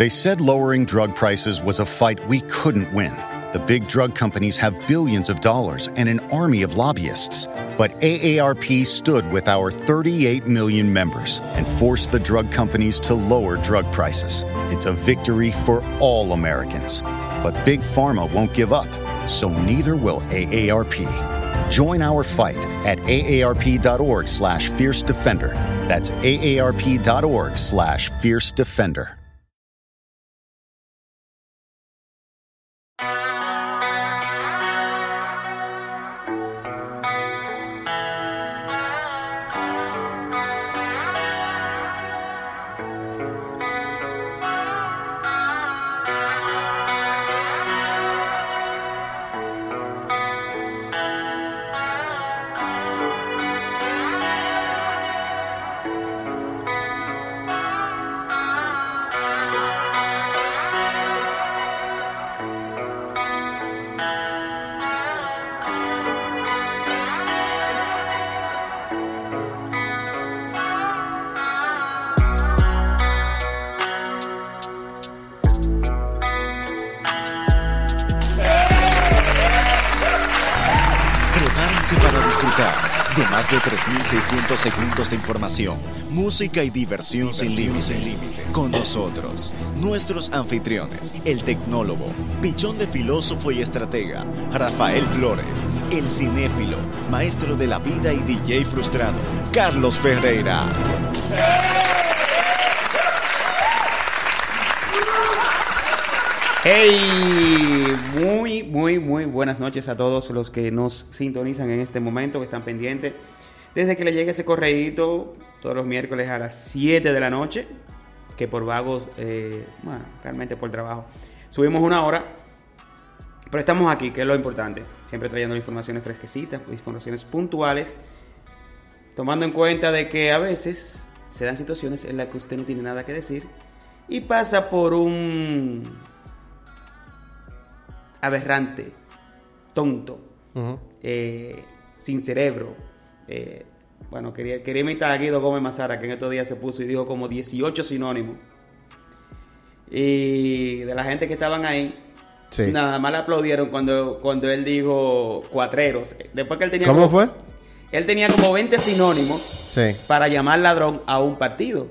They said lowering drug prices was a fight we couldn't win. The big drug companies have billions of dollars and an army of lobbyists. But AARP stood with our 38 million members and forced the drug companies to lower drug prices. It's a victory for all Americans. But Big Pharma won't give up, so neither will AARP. Join our fight at aarp.org slash fierce defender. That's aarp.org slash fierce defender. Música y diversión, sin límite. Con nosotros, nuestros anfitriones, el tecnólogo, pichón de filósofo y estratega, Rafael Flores, el cinéfilo, maestro de la vida y DJ frustrado, Carlos Ferreira. Hey, muy, muy, muy buenas noches a todos los que nos sintonizan en este momento, que están pendientes. Desde que le llegue ese correíto todos los miércoles a las 7 de la noche, que por vagos, eh, bueno, realmente por trabajo, subimos una hora. Pero estamos aquí, que es lo importante, siempre trayendo informaciones fresquecitas, informaciones puntuales, tomando en cuenta de que a veces se dan situaciones en las que usted no tiene nada que decir y pasa por un aberrante, tonto, eh, sin cerebro. Eh, bueno, quería, quería imitar a Guido Gómez Mazara, que en estos días se puso y dijo como 18 sinónimos. Y de la gente que estaban ahí, nada más le aplaudieron cuando, cuando él dijo cuatreros. Después que él tenía ¿Cómo como- fue? Él tenía como 20 sinónimos Sí. para llamar ladrón a un partido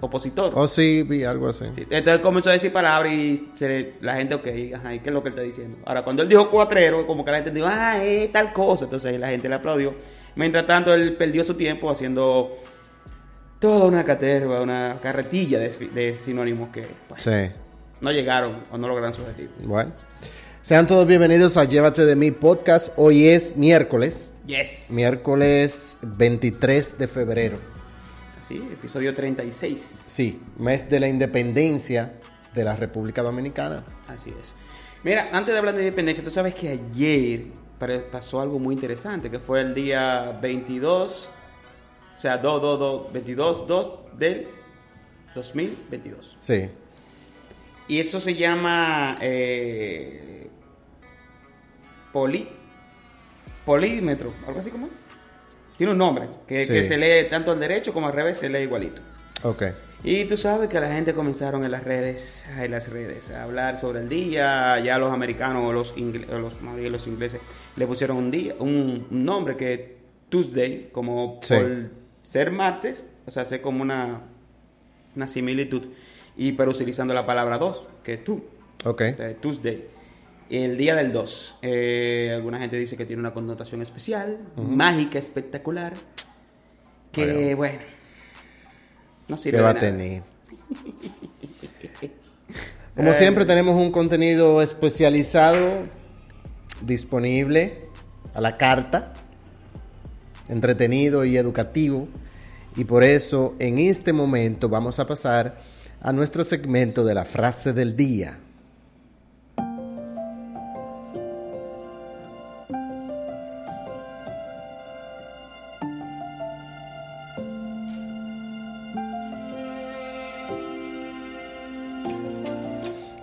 opositor. Oh, sí, vi algo así. Sí, Entonces comenzó a decir palabras y se- la gente, ok, ajá, ¿y qué es lo que él está diciendo? Ahora, cuando él dijo cuatrero, como que la gente dijo, ah, es tal cosa. Entonces la gente le aplaudió. Mientras tanto, él perdió su tiempo haciendo toda una caterva, una carretilla de, de sinónimos que Sí. no llegaron o no lograron su objetivo. Bueno. Sean todos bienvenidos a Llévate de mi podcast. Hoy es miércoles. Yes. Miércoles 23 de febrero. Así, episodio 36. Sí, mes de la independencia de la República Dominicana. Así es. Mira, antes de hablar de independencia, tú sabes que ayer pasó algo muy interesante, que fue el día 22, o sea, 2, 2, 2, 22, 2 del 2022. Sí. Y eso se llama eh, poli, polímetro, algo así como. Tiene un nombre, que, Sí. que se lee tanto al derecho como al revés, se lee igualito. Ok. Y tú sabes que la gente comenzaron en las redes, en las redes, a hablar sobre el día. Ya los americanos o los, ingle- o los, los ingleses le pusieron un día, un, un nombre que es Tuesday, como Sí. por ser martes, o sea, hace como una, una similitud. Y pero utilizando la palabra dos, que es tú, Ok. eh, Tuesday. El día del 2. Eh, alguna gente dice que tiene una connotación especial, mágica, espectacular. Que bueno, no sirve ¿Qué va de a tener? Como siempre tenemos un contenido especializado disponible a la carta, entretenido y educativo. Y por eso en este momento vamos a pasar a nuestro segmento de la frase del día.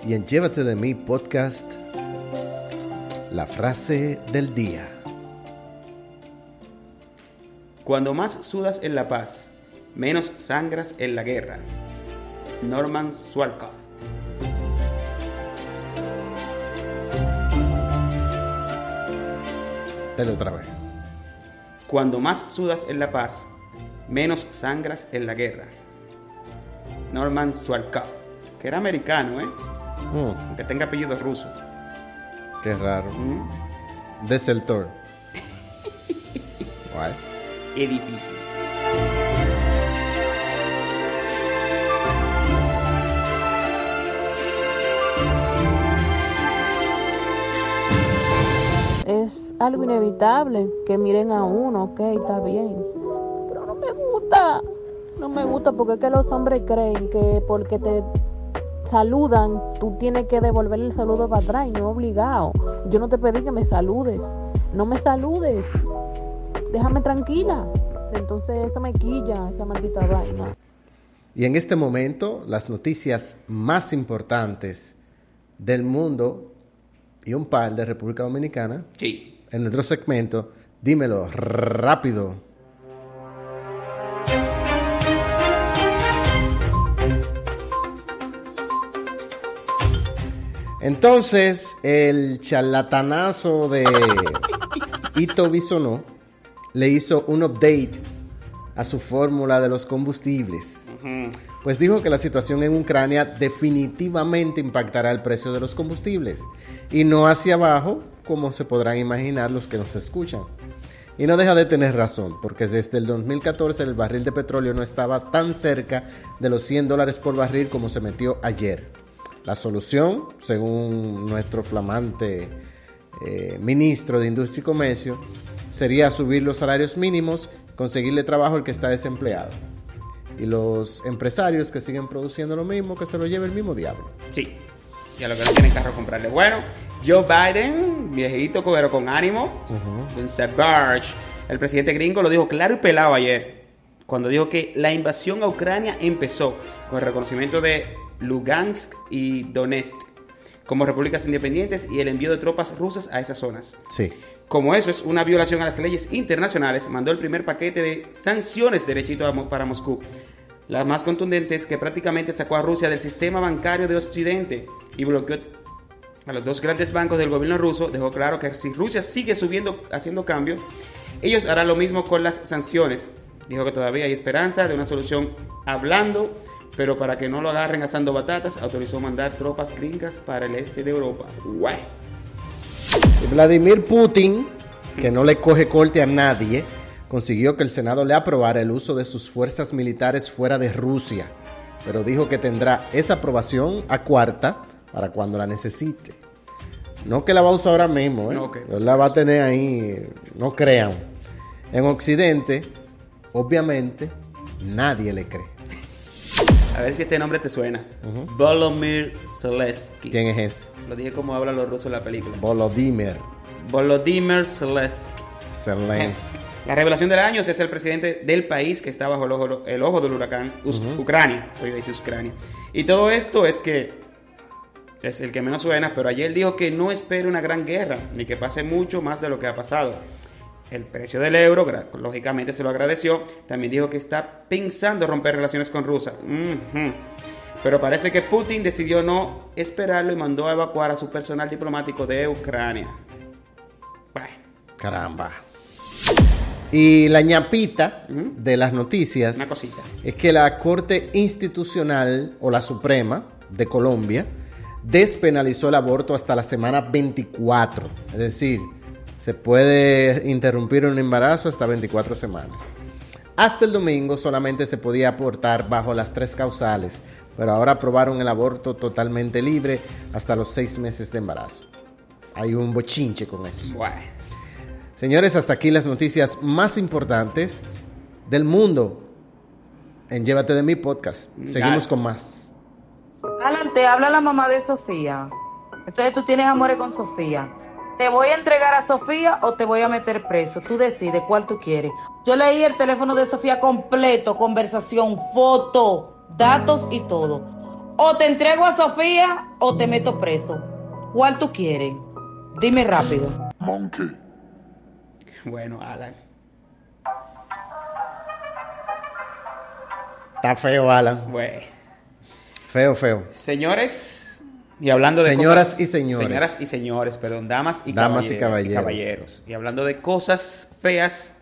y en Llévate de mí podcast, la frase del día. Cuando más sudas en la paz, menos sangras en la guerra. Norman Swarkov. Dale otra vez. Cuando más sudas en la paz, menos sangras en la guerra. Norman Swarkov, que era americano, ¿eh? Mm, Aunque tenga apellido ruso. qué raro. Mm, Desertor. Guay. Es difícil. es algo inevitable que miren a uno, ok, está bien. Pero no me gusta, no me gusta porque es que los hombres creen que porque te saludan, tú tienes que devolver el saludo para atrás y no obligado. Yo no te pedí que me saludes, no me saludes, déjame tranquila. Entonces eso me quilla, esa maldita vaina. Y en este momento, las noticias más importantes del mundo y un par de República Dominicana Sí. en nuestro segmento. Dímelo rápido. Entonces, el charlatanazo de Ito Bisonó le hizo un update a su fórmula de los combustibles. Pues dijo que la situación en Ucrania definitivamente impactará el precio de los combustibles y no hacia abajo, como se podrán imaginar los que nos escuchan. Y no deja de tener razón, porque desde el 2014 el barril de petróleo no estaba tan cerca de los 100 dólares por barril como se metió ayer. La solución, según nuestro flamante eh, ministro de Industria y Comercio, sería subir los salarios mínimos, conseguirle trabajo al que está desempleado. Y los empresarios que siguen produciendo lo mismo, que se lo lleve el mismo diablo. Sí. Y a lo que no tienen carro comprarle. Bueno, Joe Biden, viejito pero con ánimo, Barge, el presidente gringo lo dijo claro y pelado ayer, cuando dijo que la invasión a Ucrania empezó con el reconocimiento de Lugansk y Donetsk como repúblicas independientes y el envío de tropas rusas a esas zonas. Sí. Como eso es una violación a las leyes internacionales, mandó el primer paquete de sanciones derechito a para Moscú. Las más contundentes que prácticamente sacó a Rusia del sistema bancario de Occidente y bloqueó a los dos grandes bancos del gobierno ruso. Dejó claro que si Rusia sigue subiendo, haciendo cambios, ellos harán lo mismo con las sanciones. Dijo que todavía hay esperanza de una solución hablando, pero para que no lo agarren asando batatas, autorizó mandar tropas gringas para el este de Europa. Guay. Vladimir Putin, que no le coge corte a nadie, consiguió que el Senado le aprobara el uso de sus fuerzas militares fuera de Rusia, pero dijo que tendrá esa aprobación a cuarta para cuando la necesite. No que la va a usar ahora mismo, ¿eh? No, la va a tener ahí, no crean. En Occidente, obviamente, nadie le cree. A ver si este nombre te suena. Volodymyr Zelensky. ¿Quién es ese? Lo dije como hablan los rusos en la película. Volodymyr Volodymyr Zelensky. Zelensky. La revelación del año es el presidente del país que está bajo el ojo, el ojo del huracán, Us- Ucrania. Hoy dice Ucrania. Y todo esto es que es el que menos suena, pero ayer dijo que no espera una gran guerra, ni que pase mucho más de lo que ha pasado. El precio del euro, lógicamente se lo agradeció. También dijo que está pensando romper relaciones con Rusia. Pero parece que Putin decidió no esperarlo y mandó a evacuar a su personal diplomático de Ucrania. Caramba. Y la ñapita de las noticias Una cosita. es que la Corte Institucional o la Suprema de Colombia despenalizó el aborto hasta la semana 24. Es decir, se puede interrumpir un embarazo hasta 24 semanas. Hasta el domingo solamente se podía abortar bajo las tres causales, pero ahora aprobaron el aborto totalmente libre hasta los seis meses de embarazo. Hay un bochinche con eso. Bueno. Señores, hasta aquí las noticias más importantes del mundo en Llévate de mi podcast. Seguimos Dale. con más. Adelante, habla la mamá de Sofía. Entonces tú tienes amores con Sofía. ¿Te voy a entregar a Sofía o te voy a meter preso? Tú decides cuál tú quieres. Yo leí el teléfono de Sofía completo, conversación, foto, datos y todo. O te entrego a Sofía o te meto preso. ¿Cuál tú quieres? Dime rápido. Bueno, Alan. Está feo, Alan. Bueno. Feo, feo. Señores, Y hablando de Señoras cosas- y señores. Señoras y señores, perdón, damas y, Damas y caballeros, caballeros. Y hablando de cosas feas,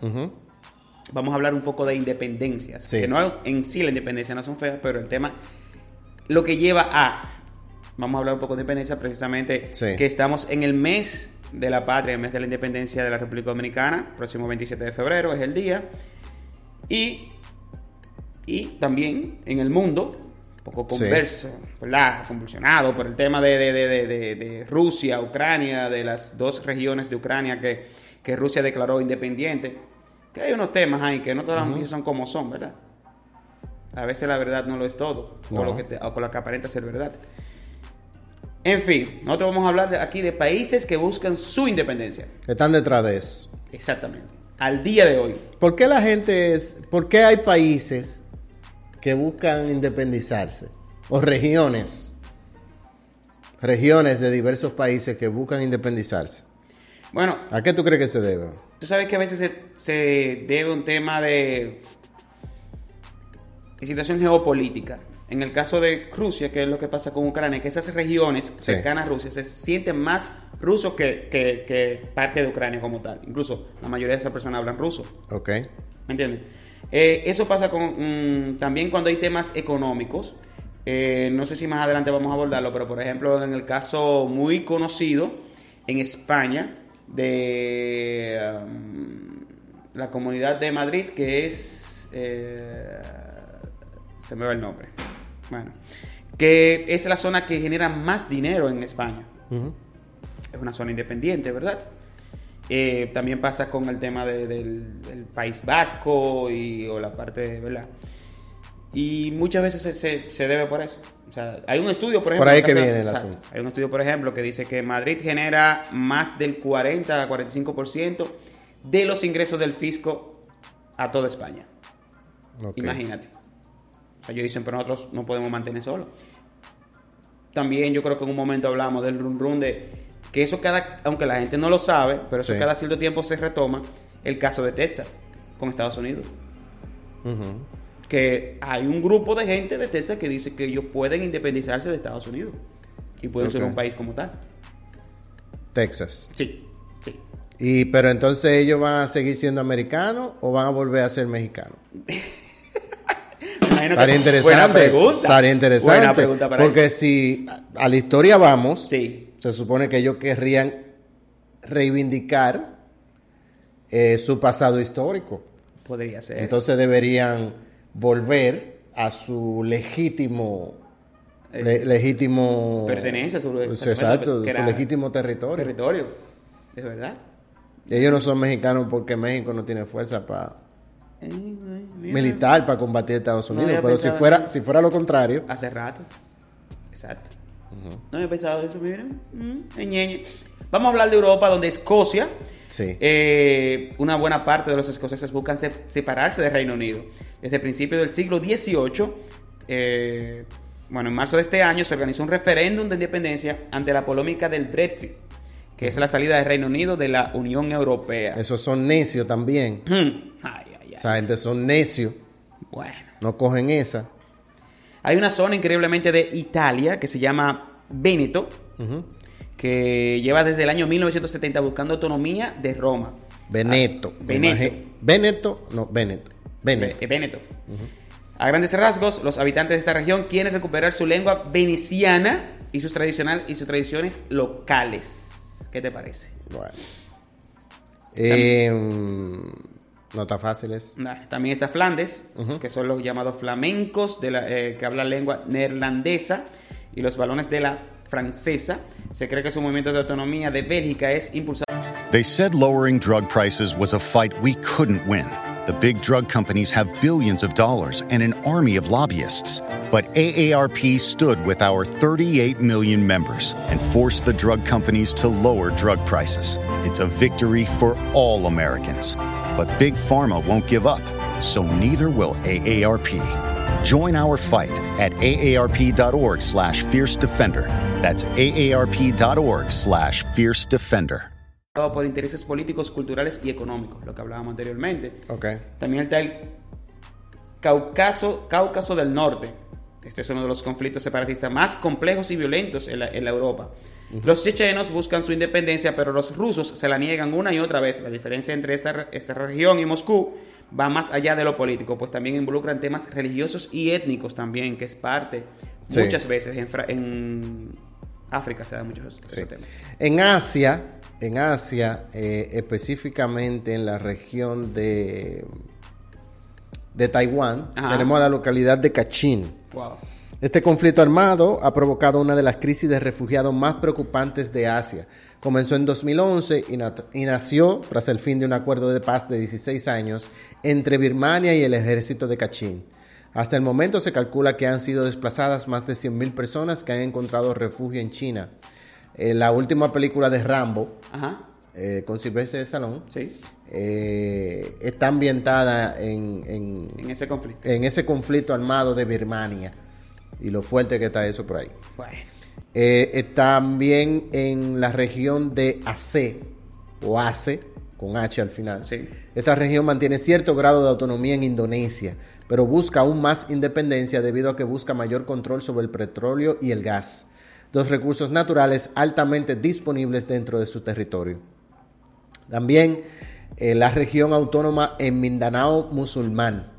vamos a hablar un poco de independencias. Sí. Que no en sí la independencia no son feas, pero el tema, lo que lleva a. Vamos a hablar un poco de independencia, precisamente Sí. que estamos en el mes de la patria, el mes de la independencia de la República Dominicana, próximo 27 de febrero es el día. Y, y también en el mundo, un poco converso, ¿verdad? Convulsionado por el tema de, de- de- de- Rusia, Ucrania, de las dos regiones de Ucrania que, que Rusia declaró independiente. Que hay unos temas ahí que no todas las noticias son como son, ¿verdad? A veces la verdad no lo es todo, o, No. lo que te- o con lo que aparenta ser verdad. En fin, nosotros vamos a hablar de- aquí de países que buscan su independencia. Que están detrás de eso. Exactamente. Al día de hoy. ¿Por qué la gente es, por qué hay países que buscan independizarse? O regiones. Regiones de diversos países que buscan independizarse. Bueno, ¿A qué tú crees que se debe? Tú sabes que a veces se, se debe un tema de, de situación geopolítica. En el caso de Rusia, que es lo que pasa con Ucrania, que esas regiones Sí. cercanas a Rusia se sienten más rusos que, que- que parte de Ucrania como tal. Incluso la mayoría de esas personas hablan ruso. Ok. ¿Me entiendes? Eh, eso pasa con, mm, también cuando hay temas económicos. Eh, no sé si más adelante vamos a abordarlo, pero por ejemplo, en el caso muy conocido en España de um, la comunidad de Madrid, que es. eh, se me va el nombre. Bueno, que es la zona que genera más dinero en España es una zona independiente, ¿verdad? Eh, también pasa con el tema de- del, del País Vasco y, o la parte, ¿verdad? Y muchas veces se, se- se debe por eso. O sea, hay un estudio, por ejemplo... Por ahí que viene el asunto. Hay un estudio, por ejemplo, que dice que Madrid genera más del 40 a 45% de los ingresos del fisco a toda España. Ok. Imagínate. O sea, ellos dicen, pero nosotros no podemos mantener solo. También yo creo que en un momento hablamos del run run de que eso cada, aunque la gente no lo sabe, pero eso Sí. cada cierto tiempo se retoma, el caso de Texas con Estados Unidos. Que hay un grupo de gente de Texas que dice que ellos pueden independizarse de Estados Unidos y pueden ser un país como tal. Texas. Sí, sí. Y pero entonces ellos van a seguir siendo americanos o van a volver a ser mexicanos. Estaría interesante. Buena pregunta. Estaría interesante. Buena pregunta para porque ellos. si a la historia vamos, Sí. Se supone que ellos querrían reivindicar eh, su pasado histórico. Podría ser. Entonces deberían volver a su legítimo Eh, le- legítimo pertenencia, su- Pues, exactamente, exacto, que su era- legítimo territorio. territorio. Es verdad. Ellos no son mexicanos porque México no tiene fuerza para Eh, eh, militar para combatir a Estados Unidos, pero si fuera si fuera lo contrario, Hace rato. Exacto. No había pensado eso, miren. Mm. Vamos a hablar de Europa, donde Escocia, sí. eh, una buena parte de los escoceses buscan se- separarse del Reino Unido. Desde principios del siglo XVIII, eh, bueno, en marzo de este año se organizó un referéndum de independencia ante la polémica del Brexit, que es la salida del Reino Unido de la Unión Europea. Esos son necios también. Mm. Ay, ay, ay. Esa gente son necios, Bueno. no cogen esa. Hay una zona increíblemente de Italia que se llama Véneto, que lleva desde el año 1970 buscando autonomía de Roma. Veneto. Ah, Veneto. Veneto, no, Veneto. Veneto. Véneto. A grandes rasgos, los habitantes de esta región quieren recuperar su lengua veneciana y sus, tradicional, y sus tradiciones locales. ¿Qué te parece? Bueno. Eh, no está fácil eso. Nah, También está Flandes, que son los llamados flamencos de la, eh, que hablan lengua neerlandesa y los balones de la francesa. Se cree que su movimiento de autonomía de Bélgica es impulsado They said lowering drug prices was a fight we couldn't win. The big drug companies have billions of dollars and an army of lobbyists. But AARP stood with our 38 million members and forced the drug companies to lower drug prices. It's a victory for all Americans. But Big Pharma won't give up, so neither will AARP. Join our fight at aarp.org slash fierce defender. That's aarp.org slash fierce defender. por intereses políticos, culturales y económicos, lo que hablábamos anteriormente. Ok. También está el Cáucaso, Cáucaso del Norte, Este es uno de los conflictos separatistas más complejos y violentos en la, en la Europa. Los chechenos buscan su independencia, pero los rusos se la niegan una y otra vez. La diferencia entre esta, re- esta región y Moscú va más allá de lo político, pues también involucran temas religiosos y étnicos también, que es parte. Sí. Muchas veces en, África se da mucho esos, esos Sí. temas. En Asia, en Asia, eh, específicamente en la región de, de Taiwán, Ajá. tenemos la localidad de Kachin. Wow. Este conflicto armado ha provocado una de las crisis de refugiados más preocupantes de Asia. Comenzó en 2011 y, y nació tras el fin de un acuerdo de paz de 16 años entre Birmania y el ejército de Kachin. Hasta el momento se calcula que han sido desplazadas más de 100.000 personas que han encontrado refugio en China. Eh, la última película de Rambo, Ajá. Eh, con Sylvester Stallone, Sí. eh, está ambientada en- en, En ese conflicto. en ese conflicto armado de Birmania y lo fuerte que está eso por ahí. Bueno. Eh, también en la región de Aceh o Aceh, con H al final. Sí. Esta región mantiene cierto grado de autonomía en Indonesia, pero busca aún más independencia debido a que busca mayor control sobre el petróleo y el gas, dos recursos naturales altamente disponibles dentro de su territorio. También eh, la región autónoma en Mindanao musulmán.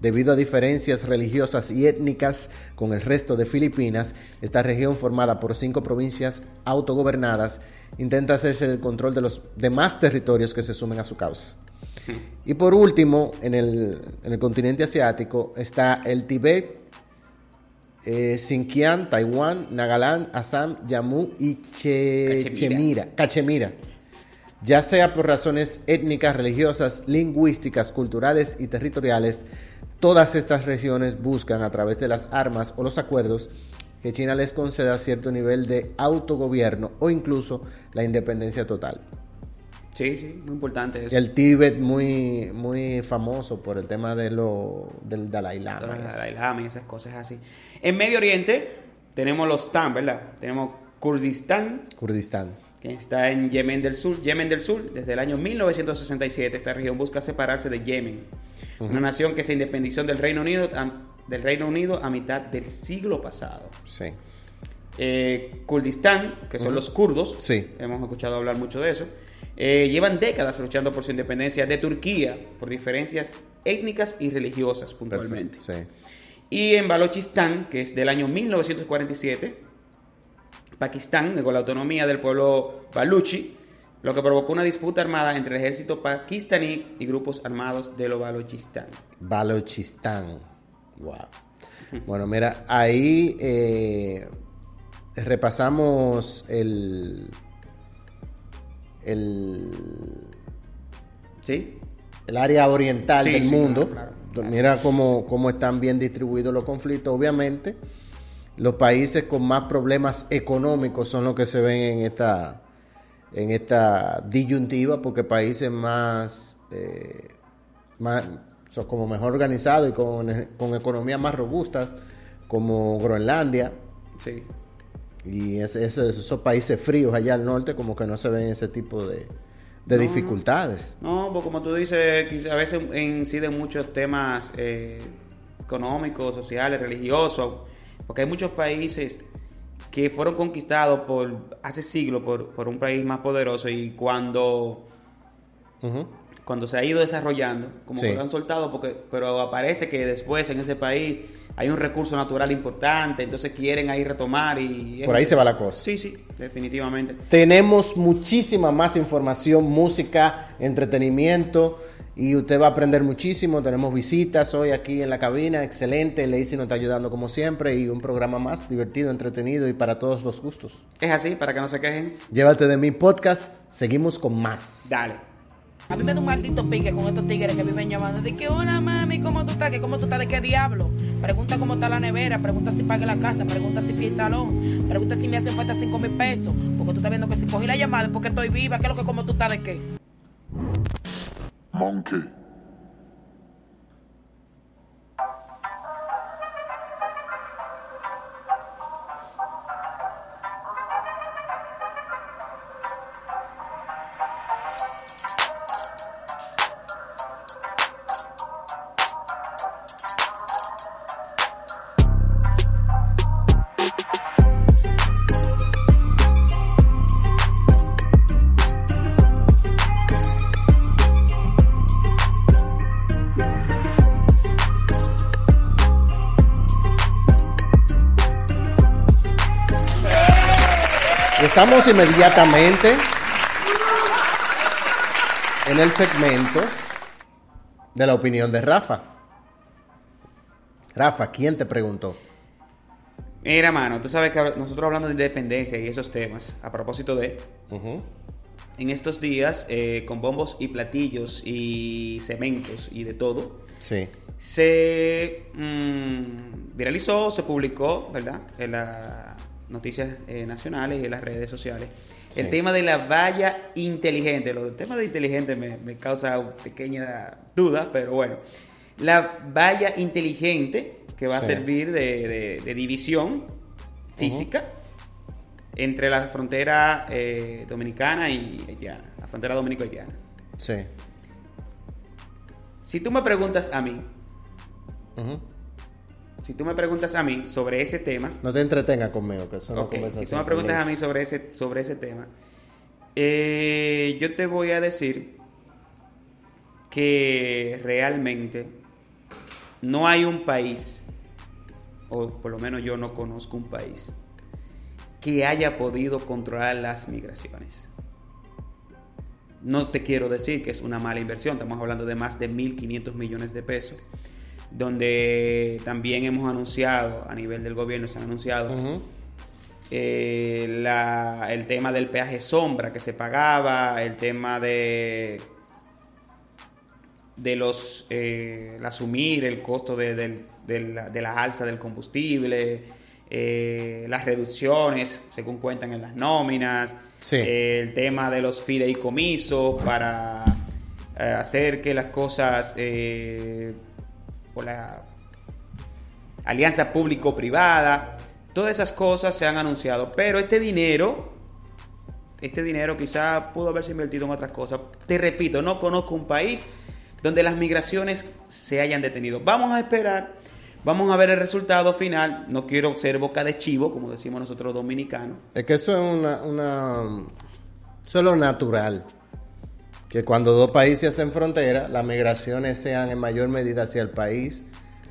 Debido a diferencias religiosas y étnicas con el resto de Filipinas, esta región formada por cinco provincias autogobernadas intenta hacerse el control de los demás territorios que se sumen a su causa. Y por último, en el, en el continente asiático está el Tibet, eh, Xinjiang, Taiwán, Nagaland, Assam, Jammu y Che- Cachemira. Chemira- Cachemira. Ya sea por razones étnicas, religiosas, lingüísticas, culturales y territoriales, todas estas regiones buscan a través de las armas o los acuerdos que China les conceda cierto nivel de autogobierno o incluso la independencia total. Sí, sí, muy importante eso. El Tíbet muy, muy famoso por el tema de lo, del Dalai Lama. eso. Dalai Lama y esas cosas así. En Medio Oriente tenemos los TAN, ¿verdad? Tenemos Kurdistán, Kurdistán. Que está en Yemen del Sur. Yemen del Sur, desde el año 1967, esta región busca separarse de Yemen, una nación que se independizó del Reino Unido, a, del Reino Unido a mitad del siglo pasado. Sí. Eh, Kurdistán, que son los kurdos, Sí. hemos escuchado hablar mucho de eso, eh, llevan décadas luchando por su independencia de Turquía por diferencias étnicas y religiosas puntualmente. Sí. Y en Balochistan, que es del año 1947, Pakistán negó la autonomía del pueblo baluchi, lo que provocó una disputa armada entre el ejército pakistaní y grupos armados de los Balochistan. Balochistán. Wow. Bueno, mira, ahí eh, repasamos el, el, ¿Sí? el área oriental Sí, del sí, mundo. claro, claro, claro. Mira cómo, cómo están bien distribuidos los conflictos. Obviamente, los países con más problemas económicos son los que se ven en esta, en esta disyuntiva, porque países más, eh, más son como mejor organizados y con, con economías más robustas, como Groenlandia, Sí. y ese- ese- esos países fríos allá al norte, como que no se ven ese tipo de, de No, dificultades. No, pues como tú dices, a veces inciden muchos temas eh, económicos, sociales, religiosos, porque hay muchos países que fueron conquistados por hace siglos por, por un país más poderoso y cuando, cuando se ha ido desarrollando, como Sí. que lo han soltado, porque, pero aparece que después en ese país hay un recurso natural importante, entonces quieren ahí retomar y... Por ahí se va la cosa. Sí, sí, definitivamente. Tenemos muchísima más información, música, entretenimiento y usted va a aprender muchísimo. Tenemos visitas hoy aquí en la cabina, excelente. Lacey nos está ayudando como siempre y un programa más divertido, entretenido y para todos los gustos. Es así, para que no se quejen. Llévate de mi podcast, seguimos con más. Dale. A mí me da un maldito pique con estos tigres que viven llamando. De que, hola mami, ¿cómo tú estás? ¿Que ¿Cómo tú estás? ¿De qué diablo? Pregunta cómo está la nevera, pregunta si pague la casa, pregunta si fui al salón, pregunta si me hacen falta 5 mil pesos. Porque tú estás viendo que si cogí la llamada es porque estoy viva. ¿Qué es lo que cómo tú estás de qué? Monkey. Estamos inmediatamente en el segmento de la opinión de Rafa. Rafa, ¿quién te preguntó? Mira, mano, tú sabes que nosotros hablando de independencia y esos temas, a propósito de, en estos días, eh, con bombos y platillos y cementos y de todo, Sí. se mm, viralizó, se publicó, ¿verdad? En las noticias eh, nacionales y en las redes sociales. Sí. El tema de la valla inteligente. Lo del tema de inteligente me, me causa pequeña duda, pero bueno. La valla inteligente que va Sí. a servir de, de- de división física entre la frontera eh, dominicana y haitiana. La frontera dominico-haitiana. Sí. Si tú me preguntas a mí. Si tú me preguntas a mí sobre ese tema, No te entretengas conmigo, que eso Ok, si tú me preguntas a mí sobre ese, sobre ese tema, eh, yo te voy a decir que realmente no hay un país, o por lo menos yo no conozco un país, que haya podido controlar las migraciones. No te quiero decir que es una mala inversión, estamos hablando de más de 1.500 millones de pesos, donde también hemos anunciado, a nivel del gobierno se han anunciado, eh, la- el tema del peaje sombra que se pagaba, el tema de de los eh, el asumir el costo de, del- de la, de la alza del combustible, eh, las reducciones según cuentan en las nóminas, Sí. eh, el tema de los fideicomisos para hacer que las cosas por la alianza público-privada, todas esas cosas se han anunciado, pero este dinero, este dinero quizá pudo haberse invertido en otras cosas. Te repito, no conozco un país donde las migraciones se hayan detenido. Vamos a esperar, vamos a ver el resultado final. No quiero ser boca de chivo, como decimos nosotros dominicanos. Es que eso es una, una... Natural. Que cuando dos países hacen frontera, las migraciones sean en mayor medida hacia el país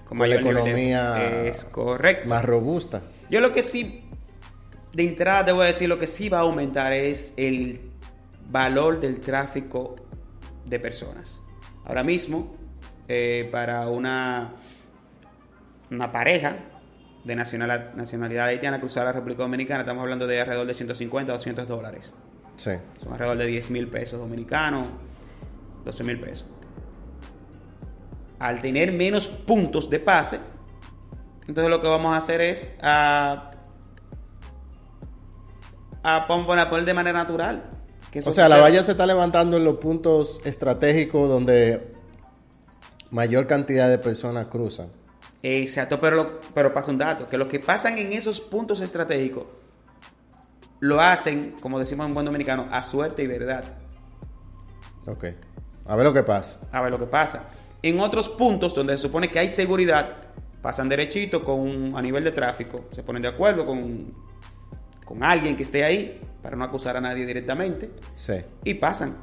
Con la mayor de- economía es correcto. más robusta. Yo lo que sí, de entrada te voy a decir, lo que sí va a aumentar es el valor del tráfico de personas. Ahora mismo, eh, para una, una pareja de nacional- nacionalidad haitiana cruzar la República Dominicana, estamos hablando de alrededor de 150 a 200 dólares. Sí. Son alrededor de 10 mil pesos dominicanos, 12 mil pesos. Al tener menos puntos de pase, entonces lo que vamos a hacer es a, a, vamos a poner de manera natural. que eso O sea, la valla se está levantando en los puntos estratégicos donde mayor cantidad de personas cruzan. Exacto, pero, pero pasa un dato, que los que pasan en esos puntos estratégicos lo hacen, como decimos en buen dominicano, a suerte y verdad. Ok. A ver lo que pasa. a ver lo que pasa. En otros puntos donde se supone que hay seguridad, pasan derechito con a nivel de tráfico, se ponen de acuerdo con, con alguien que esté ahí para no acusar a nadie directamente Sí. y pasan.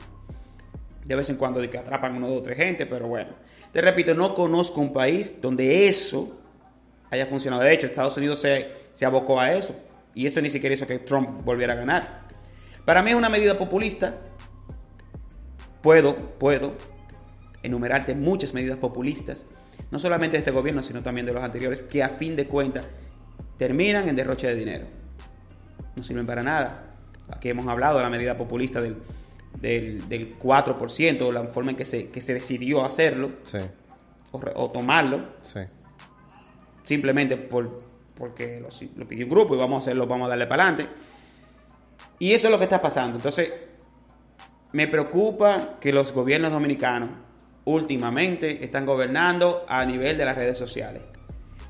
De vez en cuando de que atrapan uno, dos, tres gente, pero bueno. Te repito, no conozco un país donde eso haya funcionado. De hecho, Estados Unidos se, se abocó a eso. Y eso ni siquiera hizo que Trump volviera a ganar. Para mí es una medida populista. Puedo, puedo enumerarte muchas medidas populistas, no solamente de este gobierno, sino también de los anteriores, que a fin de cuentas terminan en derroche de dinero. No sirven para nada. Aquí hemos hablado de la medida populista del, del, del 4%, la forma en que se, que se decidió hacerlo Sí. o, o tomarlo, Sí. simplemente por, porque lo, lo pidió un grupo y vamos a hacerlo, vamos a darle para adelante. Y eso es lo que está pasando. Entonces, me preocupa que los gobiernos dominicanos últimamente están gobernando a nivel de las redes sociales,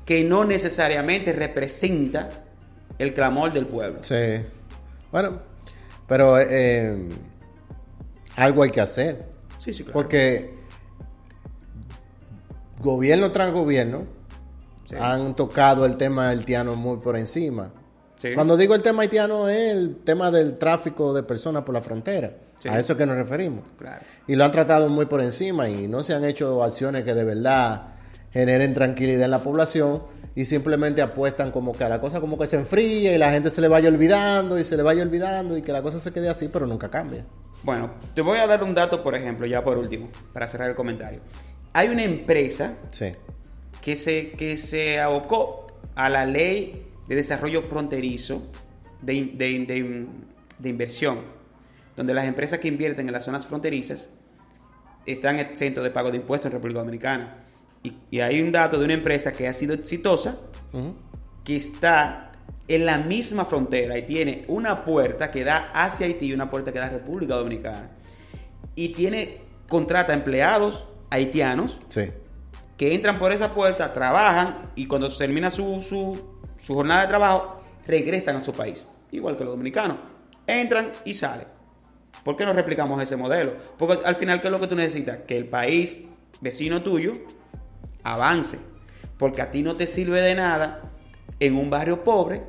que no necesariamente representa el clamor del pueblo. Sí. Bueno, pero eh, algo hay que hacer. Sí, sí, claro. Porque gobierno tras gobierno Sí. han tocado el tema haitiano muy por encima. Sí. Cuando digo el tema haitiano es el tema del tráfico de personas por la frontera. Sí. A eso es que nos referimos. Claro. Y lo han tratado muy por encima y no se han hecho acciones que de verdad generen tranquilidad en la población y simplemente apuestan como que a la cosa como que se enfría y la gente se le vaya olvidando y se le vaya olvidando y que la cosa se quede así, pero nunca cambia. Bueno, te voy a dar un dato, por ejemplo, ya por último, para cerrar el comentario. Hay una empresa Sí. Que se, que se abocó a la ley de desarrollo fronterizo de, de de in- de inversión, donde las empresas que invierten en las zonas fronterizas están exentos de pago de impuestos en República Dominicana. Y, y hay un dato de una empresa que ha sido exitosa, que está en la misma frontera y tiene una puerta que da hacia Haití y una puerta que da a República Dominicana. Y tiene, contrata empleados haitianos Sí. Que entran por esa puerta, trabajan y cuando termina su, su, su jornada de trabajo, regresan a su país. Igual que los dominicanos. Entran y salen. ¿Por qué no replicamos ese modelo? Porque al final, ¿qué es lo que tú necesitas? Que el país vecino tuyo avance. Porque a ti no te sirve de nada en un barrio pobre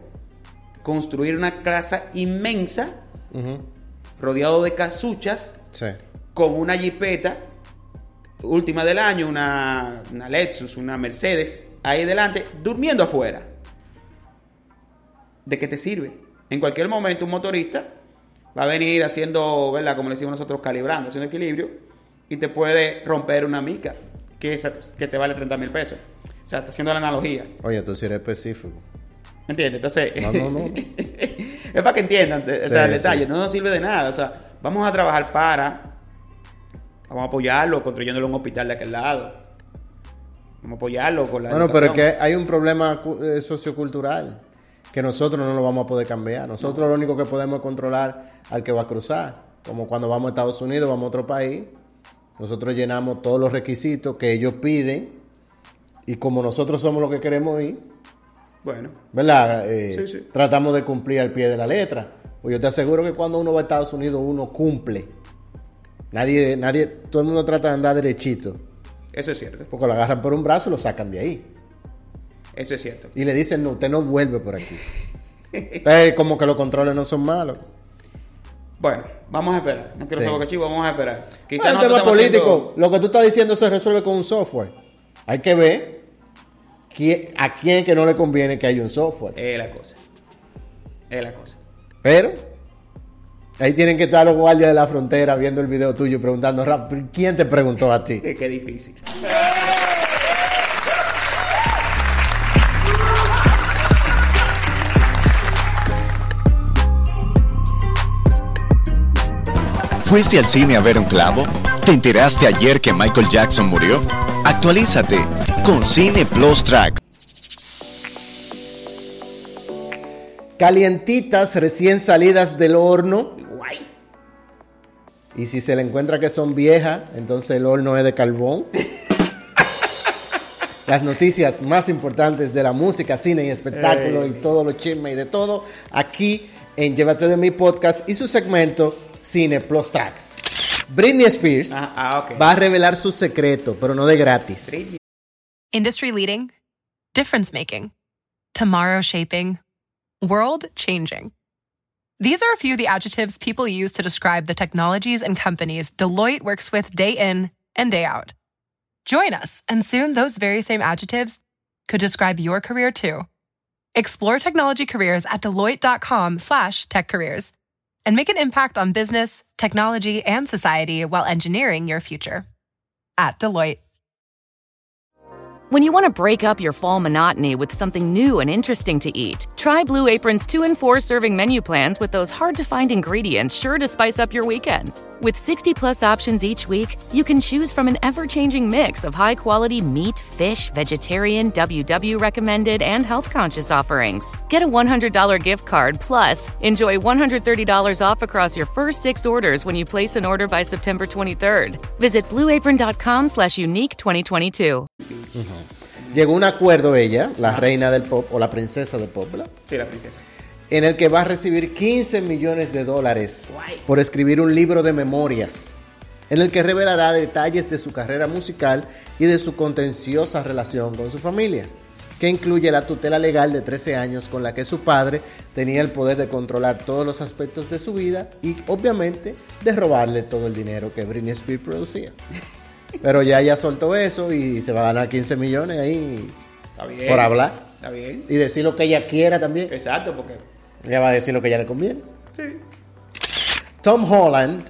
construir una casa inmensa rodeado de casuchas Sí. con una jipeta última del año, una, una Lexus, una Mercedes, ahí delante, durmiendo afuera. ¿De qué te sirve? En cualquier momento un motorista va a venir haciendo, ¿verdad? Como le decimos nosotros, calibrando, haciendo equilibrio, y te puede romper una mica que, es- que te vale 30 mil pesos. O sea, está haciendo la analogía. Oye, tú sí eres específico. ¿Me entiendes? Entonces, No, no, no. es para que entiendan, o sea, Sí, el detalle, sí. no nos sirve de nada. O sea, vamos a trabajar para, vamos a apoyarlo construyéndole un hospital de aquel lado. Vamos a apoyarlo con la Bueno, pero es que hay un problema eh, sociocultural que nosotros no lo vamos a poder cambiar. Nosotros lo único que podemos es controlar al que va a cruzar. Como cuando vamos a Estados Unidos, vamos a otro país, nosotros llenamos todos los requisitos que ellos piden y como nosotros somos los que queremos ir, Bueno, ¿verdad? Eh, Sí, sí. Tratamos de cumplir al pie de la letra. Pues yo te aseguro que cuando uno va a Estados Unidos, uno cumple. Nadie, nadie, todo el mundo trata de andar derechito. eso es cierto. Porque lo agarran por un brazo y lo sacan de ahí. Eso es cierto. Y le dicen, no, usted no vuelve por aquí. Entonces, como que los controles no son malos. Bueno, vamos a esperar. No quiero Sí. boca chivo, vamos a esperar. Quizás el nosotros tema político, haciendo- lo que tú estás diciendo se resuelve con un software. Hay que ver quién- a quién que no le conviene que haya un software. Es la cosa. Es la cosa. Pero ahí tienen que estar los guardias de la frontera viendo el video tuyo y preguntando, "Rap, ¿pero ¿quién te preguntó a ti? Qué, qué difícil. ¿Fuiste al cine a ver un clavo? ¿Te enteraste ayer que Michael Jackson murió? Actualízate con Cine Plus Track. Calientitas, recién salidas del horno. Y si se le encuentra que son viejas, entonces el horno es de carbón. Las noticias más importantes de la música, cine y espectáculo y todo lo chisme y de todo, aquí en Llévate de mi podcast y su segmento Cine Plus Tracks. Britney Spears Ah, ah, va a revelar su secreto, pero no de gratis. Industry leading, difference making, tomorrow shaping, world changing. These are a few of the adjectives people use to describe the technologies and companies Deloitte works with day in and day out. Join us, and soon those very same adjectives could describe your career too. Explore technology careers at deloitte.com slash tech careers and make an impact on business, technology, and society while engineering your future. At Deloitte. When you want to break up your fall monotony with something new and interesting to eat, try Blue Apron's 2 and 4 serving menu plans with those hard to find ingredients sure to spice up your weekend. With 60 plus options each week, you can choose from an ever changing mix of high quality meat, fish, vegetarian, WW recommended, and health conscious offerings. Get a $100 gift card plus enjoy $130 off across your first six orders when you place an order by September 23rd. Visit blueapron.com slash unique 2022. Mm-hmm. Llegó un acuerdo ella, la reina del pop o la princesa del pop, ¿verdad? Sí, la princesa. en el que va a recibir 15 millones de dólares por escribir un libro de memorias, en el que revelará detalles de su carrera musical y de su contenciosa relación con su familia, que incluye la tutela legal de 13 años con la que su padre tenía el poder de controlar todos los aspectos de su vida y obviamente de robarle todo el dinero que Britney Spears producía. Pero ya ella soltó eso y se va a ganar 15 millones ahí Está bien. por hablar. Está bien. Y decir lo que ella quiera también. Exacto, porque. Ella va a decir lo que ella le conviene. Tom Holland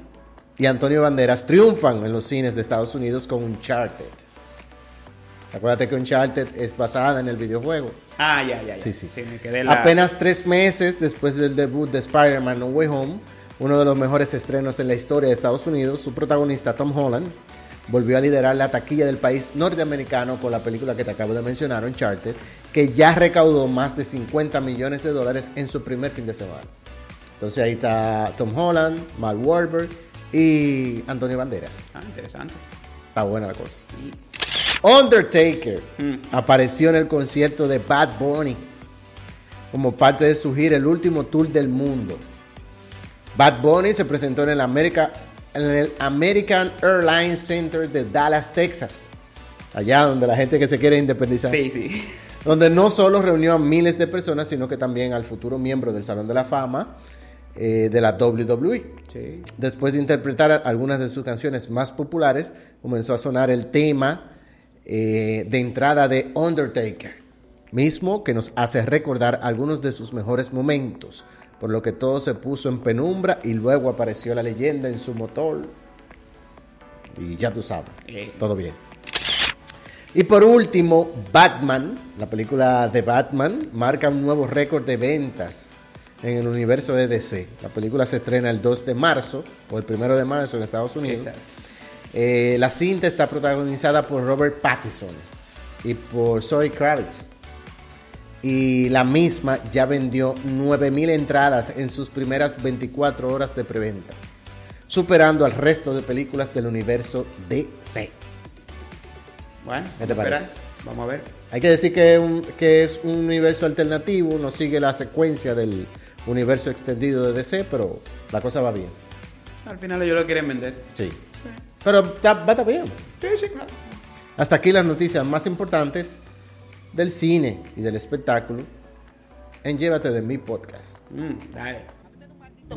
y Antonio Banderas triunfan en los cines de Estados Unidos con Uncharted. Acuérdate que Uncharted es basada en el videojuego. Ah, ya, ya, ya. Sí, sí. me quedé la. Apenas tres meses después del debut de Spider-Man No Way Home, uno de los mejores estrenos en la historia de Estados Unidos, su protagonista Tom Holland volvió a liderar la taquilla del país norteamericano con la película que te acabo de mencionar, Uncharted, que ya recaudó más de 50 millones de dólares en su primer fin de semana. Entonces ahí está Tom Holland, Mark Wahlberg y Antonio Banderas. Ah, interesante. Está buena la cosa. Undertaker apareció en el concierto de Bad Bunny como parte de su gira El último tour del mundo. Bad Bunny se presentó en el, America- en el American Airlines Center de Dallas, Texas. Allá donde la gente que se quiere independizar. Sí, sí. Donde no solo reunió a miles de personas, sino que también al futuro miembro del Salón de la Fama eh, de la WWE. Sí. Después de interpretar algunas de sus canciones más populares, comenzó a sonar el tema eh, de entrada de Undertaker, mismo que nos hace recordar algunos de sus mejores momentos, por lo que todo se puso en penumbra y luego apareció la leyenda en su motor. Y ya tú sabes, todo bien. Y por último, Batman, la película de Batman, marca un nuevo récord de ventas en el universo de DC. La película se estrena el 2 de marzo, o el 1 de marzo en Estados Unidos. Eh, la cinta está protagonizada por Robert Pattinson y por Zoe Kravitz. Y la misma ya vendió 9.000 entradas en sus primeras 24 horas de preventa, superando al resto de películas del universo DC. Bueno, ¿Qué te parece? Vamos a ver. Hay que decir que, es un- que es un universo alternativo, no sigue la secuencia del universo extendido de DC, pero la cosa va bien. Al final ellos lo quieren vender. Sí. Pero está- va a estar bien. Sí, sí, claro. Hasta aquí las noticias más importantes del cine y del espectáculo en Llévate de mi podcast. Mm, dale.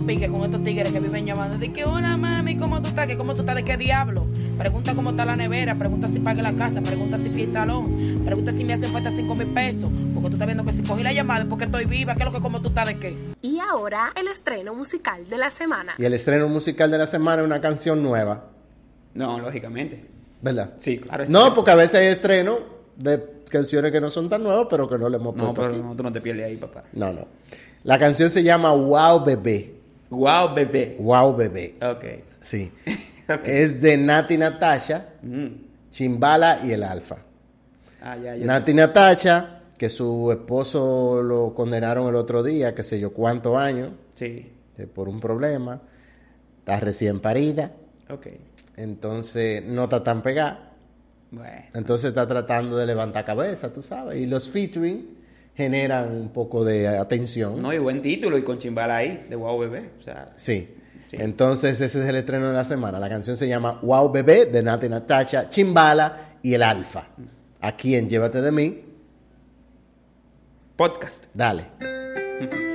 Piques con estos tigres que viven llamando. De que, hola mami, ¿cómo tú estás? ¿Que ¿Cómo tú estás? ¿De qué diablo? Pregunta cómo está la nevera, pregunta si pague la casa, pregunta si fui al salón, pregunta si me hacen falta 5 mil pesos. Porque tú estás viendo que si cogí la llamada es porque estoy viva. ¿Qué es lo que cómo tú estás de qué? Y ahora el estreno musical de la semana. Y el estreno musical de la semana es una canción nueva, No, lógicamente. ¿verdad? Sí, claro. No, porque a veces hay estreno de canciones que no son tan nuevas, pero que no le hemos No, puesto pero aquí. no, tú no te pierdes ahí, papá. No, no. La canción se llama Wow Bebé. Wow, bebé. Wow Bebé. Ok. Sí. Es de Nati Natasha, Mm. Chimbala y el Alfa. Ah, ya, ya. Nati Natasha, que su esposo lo condenaron el otro día, que sé yo cuántos años, Sí. eh, por un problema. Está recién parida, Ok. entonces no está tan pegada. Bueno. Entonces está tratando de levantar cabeza, tú sabes. Y los featuring generan un poco de atención. No, y buen título y con chimbala ahí, de Wow Bebé. O sea, Sí. Sí. Entonces ese es el estreno de la semana. La canción se llama Wow Bebé de Nati Natasha, Chimbala y el Alfa. Aquí en Llévate de mí. podcast. Dale.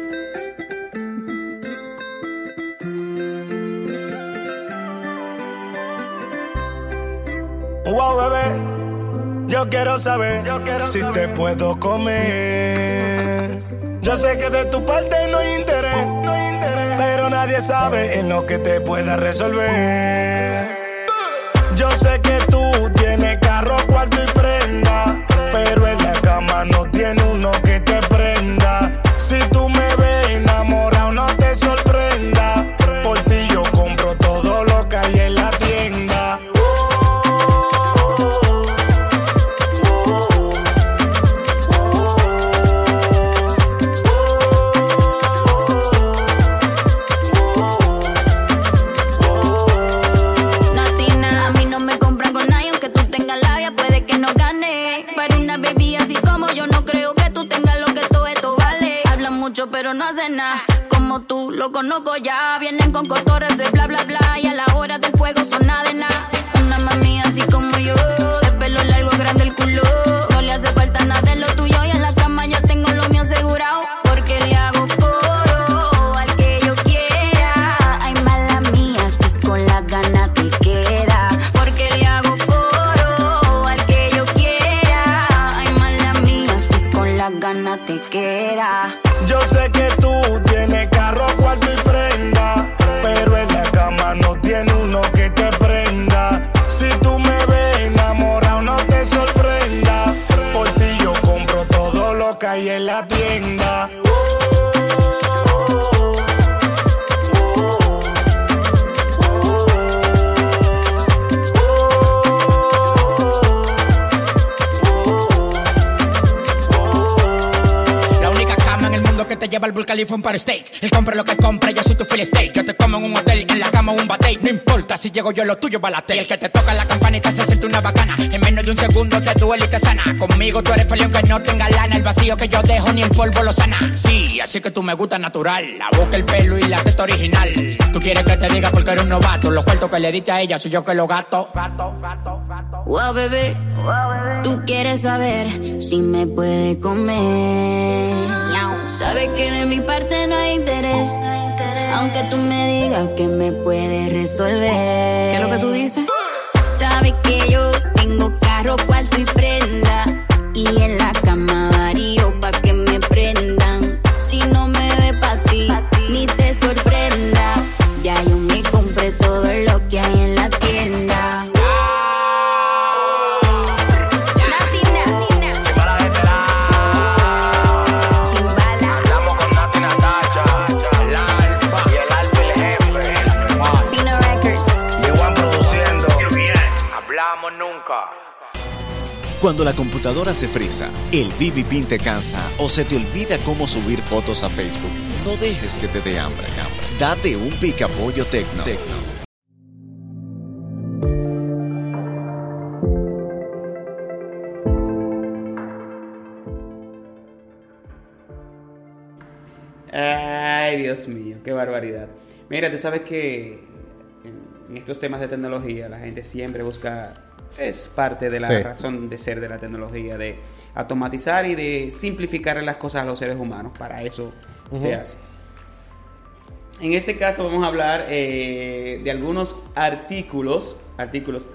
Wow, bebé, yo quiero saber si te puedo comer. Yo sé que de tu parte no hay interés, pero nadie sabe en lo que te pueda resolver. Yo sé que tú el Burj Khalifa para steak. Él compra lo que compra, yo soy tu fill steak. Yo te como en un hotel, en la cama un bate. No importa si llego yo, lo tuyo balate. El que te toca la campanita se siente una bacana. En menos de un segundo te duele y te sana. Conmigo tú eres peleón que no tenga lana. El vacío que yo dejo ni el polvo lo sana. Sí, así que tú me gusta natural. La boca, el pelo y la teta original. Tú quieres que te diga porque eres un novato. Los cuartos que le diste a ella soy yo que lo gato. Gato, gato, gato. Wow, bebé, tú quieres saber si me puede comer. Sabes que de mi parte no hay interés. Aunque tú me digas que me puedes resolver. ¿Qué es lo que tú dices? Sabes que yo tengo carro, cuarto y prenda. Y en la cama Cuando la computadora se frisa, el Pin te cansa o se te olvida cómo subir fotos a Facebook, no dejes que te dé hambre. hambre. Date un picapollo tecno. tecno. Ay, Dios mío, qué barbaridad. Mira, tú sabes que en estos temas de tecnología la gente siempre busca, es parte de la Sí. razón de ser de la tecnología, de automatizar y de simplificar las cosas a los seres humanos. Para eso se hace. En este caso vamos a hablar eh, de algunos artículos, artículos,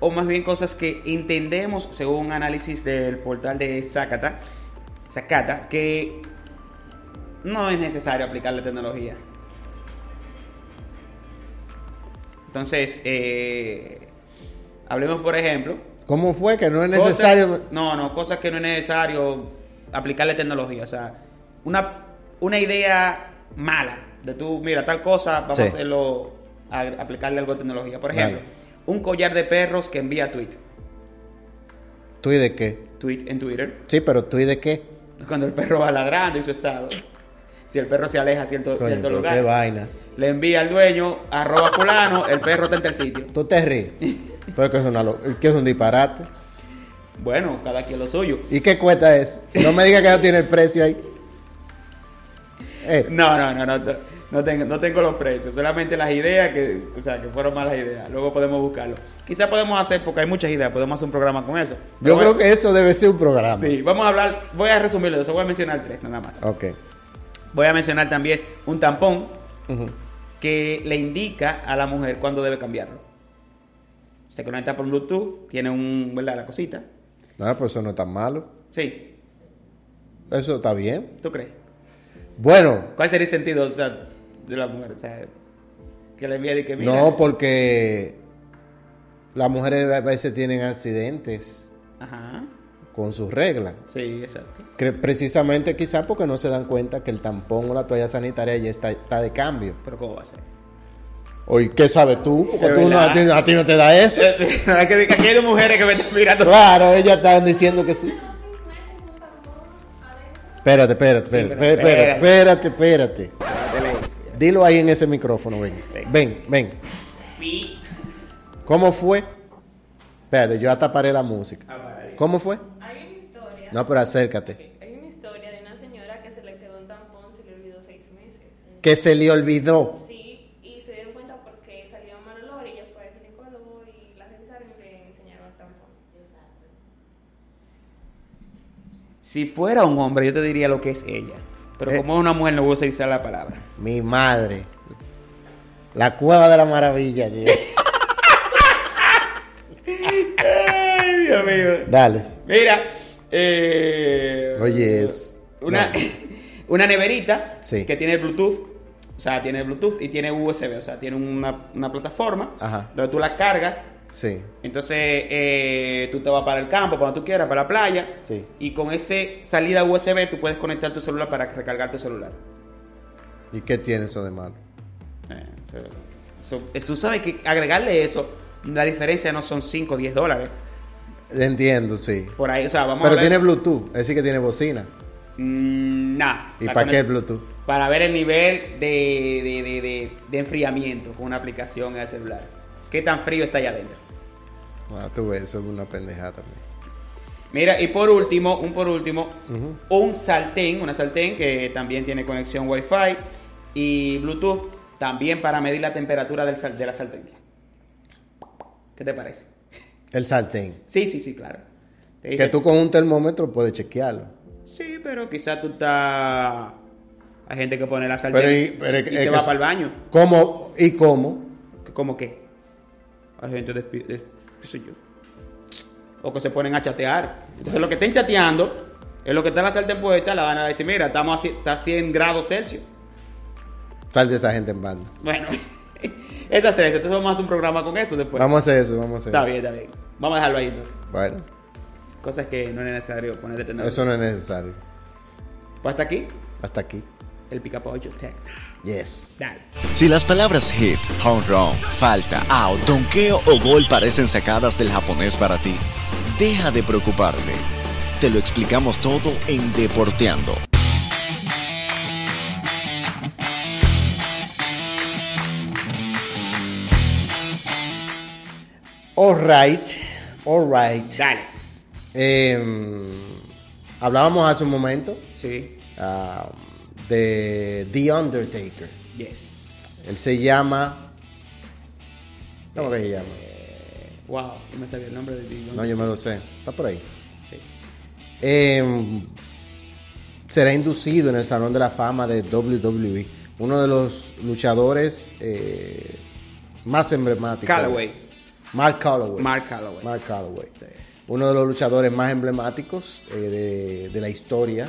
o más bien cosas que entendemos según un análisis del portal de Zakata, Zakata, que no es necesario aplicar la tecnología. Entonces, eh, hablemos por ejemplo. ¿Cómo fue que no es necesario? cosas- no, no, cosas que no es necesario aplicarle tecnología. O sea, una, una idea mala de tú, mira, tal cosa, vamos Sí. a hacerlo, a, aplicarle algo de tecnología. Por ejemplo, un collar de perros que envía tweet. ¿Tú y de qué? Tweet en Twitter. Sí, pero ¿tú y de qué? Cuando el perro va ladrando y su estado. Si el perro se aleja a cierto, Coño, cierto lugar. qué vaina. Le envía al dueño, arroba fulano, el perro está en el sitio. ¿Tú te ríes? Pero que es, una que es un disparate. Bueno, cada quien lo suyo. ¿Y qué cuesta eso? No me digas que no tiene el precio ahí. Eh, No, no, no, no, no tengo, no tengo los precios, solamente las ideas que, o sea, que fueron malas ideas. Luego podemos buscarlo. Quizás podemos hacer, porque hay muchas ideas, podemos hacer un programa con eso. Pero yo creo bueno, que eso debe ser un programa. Sí, vamos a hablar, voy a resumirlo, eso voy a mencionar tres nada más. Ok. Voy a mencionar también un tampón que le indica a la mujer cuándo debe cambiarlo. Se conecta por Bluetooth, tiene un, ¿verdad? La cosita. Ah, pues eso no es tan malo. Sí, Eso está bien. ¿tú crees? Bueno, ¿Cuál sería el sentido o sea, de la mujer? O sea, que le envíe de que mira, no porque las mujeres a veces tienen accidentes Ajá, con sus reglas. sí, exacto. Que precisamente quizás porque no se dan cuenta que el tampón o la toalla sanitaria ya está, está de cambio. Pero ¿cómo va a ser? Oye, ¿qué sabes tú? Porque tú no, a, ti, a ti no te da eso. Hay que que aquí hay dos mujeres que me están mirando. Claro, ellas estaban diciendo que sí. Espérate, espérate, Sí, espérate, pero espérate, espérate, espérate. Sí. Dilo ahí en ese micrófono, ven. Ven, ven. ¿Cómo fue? Espérate, yo hasta paré la música. ¿Cómo fue? Hay una historia. No, pero acércate. Hay una historia de una señora que se le quedó un tampón, se le olvidó seis meses. Que se le olvidó. Sí, y se dieron cuenta porque salía un mal olor y ella fue al ginecólogo y la revisaron y le enseñaron el tampón. Exacto. Si fuera un hombre, yo te diría lo que es ella. Pero Eh. como es una mujer, no voy a utilizar la palabra. Mi madre. La cueva de la maravilla. Ay, Dios mío. Dale. Mira, eh, Oye, es. una, no. una neverita Sí. que tiene Bluetooth. O sea, tiene Bluetooth y tiene USB. O sea, tiene una, una plataforma Ajá. donde tú la cargas. Sí. Entonces, eh, tú te vas para el campo, cuando tú quieras, para la playa. Sí. Y con ese salida USB, tú puedes conectar tu celular para recargar tu celular. ¿Y qué tiene eso de malo? Eh, pero eso- sabes que agregarle eso, la diferencia no son 5 o 10 dólares. Entiendo, sí. Por ahí, o sea, vamos Pero tiene Bluetooth, es decir que tiene bocina. Mm, nah. ¿Y para qué el Bluetooth? Para ver el nivel de, de- de enfriamiento con una aplicación en el celular. ¿Qué tan frío está allá adentro? Ah, tú ves, eso es una pendejada también. Mira, y por último, un por último, Ujú. un sartén, una sartén que también tiene conexión Wi-Fi y Bluetooth, también para medir la temperatura del de la sartén. ¿Qué te parece? El sartén. Sí, sí, sí, claro. Que tú con un termómetro puedes chequearlo. Sí, pero quizás tú estás... Hay gente que pone la sartén Pero, y, y- pero se va para el baño. ¿Cómo? ¿Y cómo? ¿Cómo qué? Hay gente de, de- qué sé yo. O que se ponen a chatear. Entonces lo que estén chateando es lo que está en la sartén puesta, la van a decir, mira, estamos a, está a 100 grados Celsius. Falta esa gente en banda. Bueno, esas tres. Entonces vamos a hacer un programa con eso después. Vamos a hacer eso, vamos a hacer Está eso. bien, está bien. Vamos a dejarlo ahí entonces. Bueno, Cosas que no es necesario poner de eso no es necesario. Pues hasta aquí, Hasta aquí. el picapollo tech. Yes. Dale. Si las palabras hit, home run, falta, out, donkeo o gol parecen sacadas del japonés para ti, deja de preocuparte. Te lo explicamos todo en Deporteando. All right. All right. Dale. Em, hablábamos hace un momento Sí. ah, de The Undertaker. Yes. Él se llama. ¿Cómo que se llama? Wow, no me sabía el nombre de Dion. No, yo me lo sé. Está por ahí. Sí. Em, será inducido en el Salón de la Fama de WWE. Uno de los luchadores eh, más emblemáticos. Calloway. Mark Calloway. Mark Calloway. Mark Calloway. Sí. Uno de los luchadores más emblemáticos eh, de, de la historia,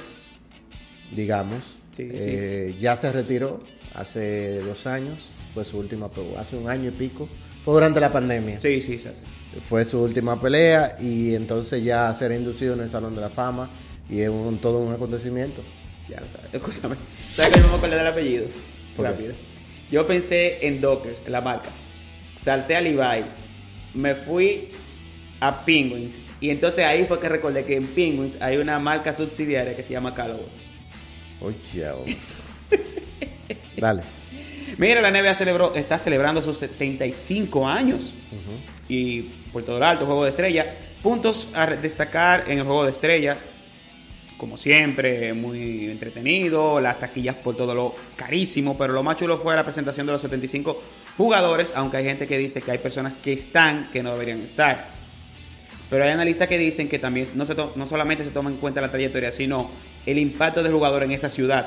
digamos. Sí, Eh, Ya se retiró hace dos años. Fue su última, hace un año y pico. Fue durante la pandemia. Sí, sí, exacto. Fue su última pelea y entonces ya será inducido en el Salón de la Fama y es un, todo un acontecimiento. Ya lo sabes. Escúchame. ¿Sabes que no me acordé del apellido? Rápido. Yo pensé en Dockers, en la marca. Salté a Levi. Me fui a Penguins. Y entonces ahí fue que recordé que en Penguins hay una marca subsidiaria que se llama Callaway. Oye, oh. Dale. Mira, la NBA celebró, está celebrando sus 75 años. Y por todo lo alto, juego de estrella. Puntos a destacar en el juego de estrella. Como siempre, muy entretenido. Las taquillas por todo lo carísimo. Pero lo más chulo fue la presentación de los 75 jugadores. Aunque hay gente que dice que hay personas que están que no deberían estar. Pero hay analistas que dicen que también no, se no solamente se toma en cuenta la trayectoria, sino el impacto del jugador en esa ciudad.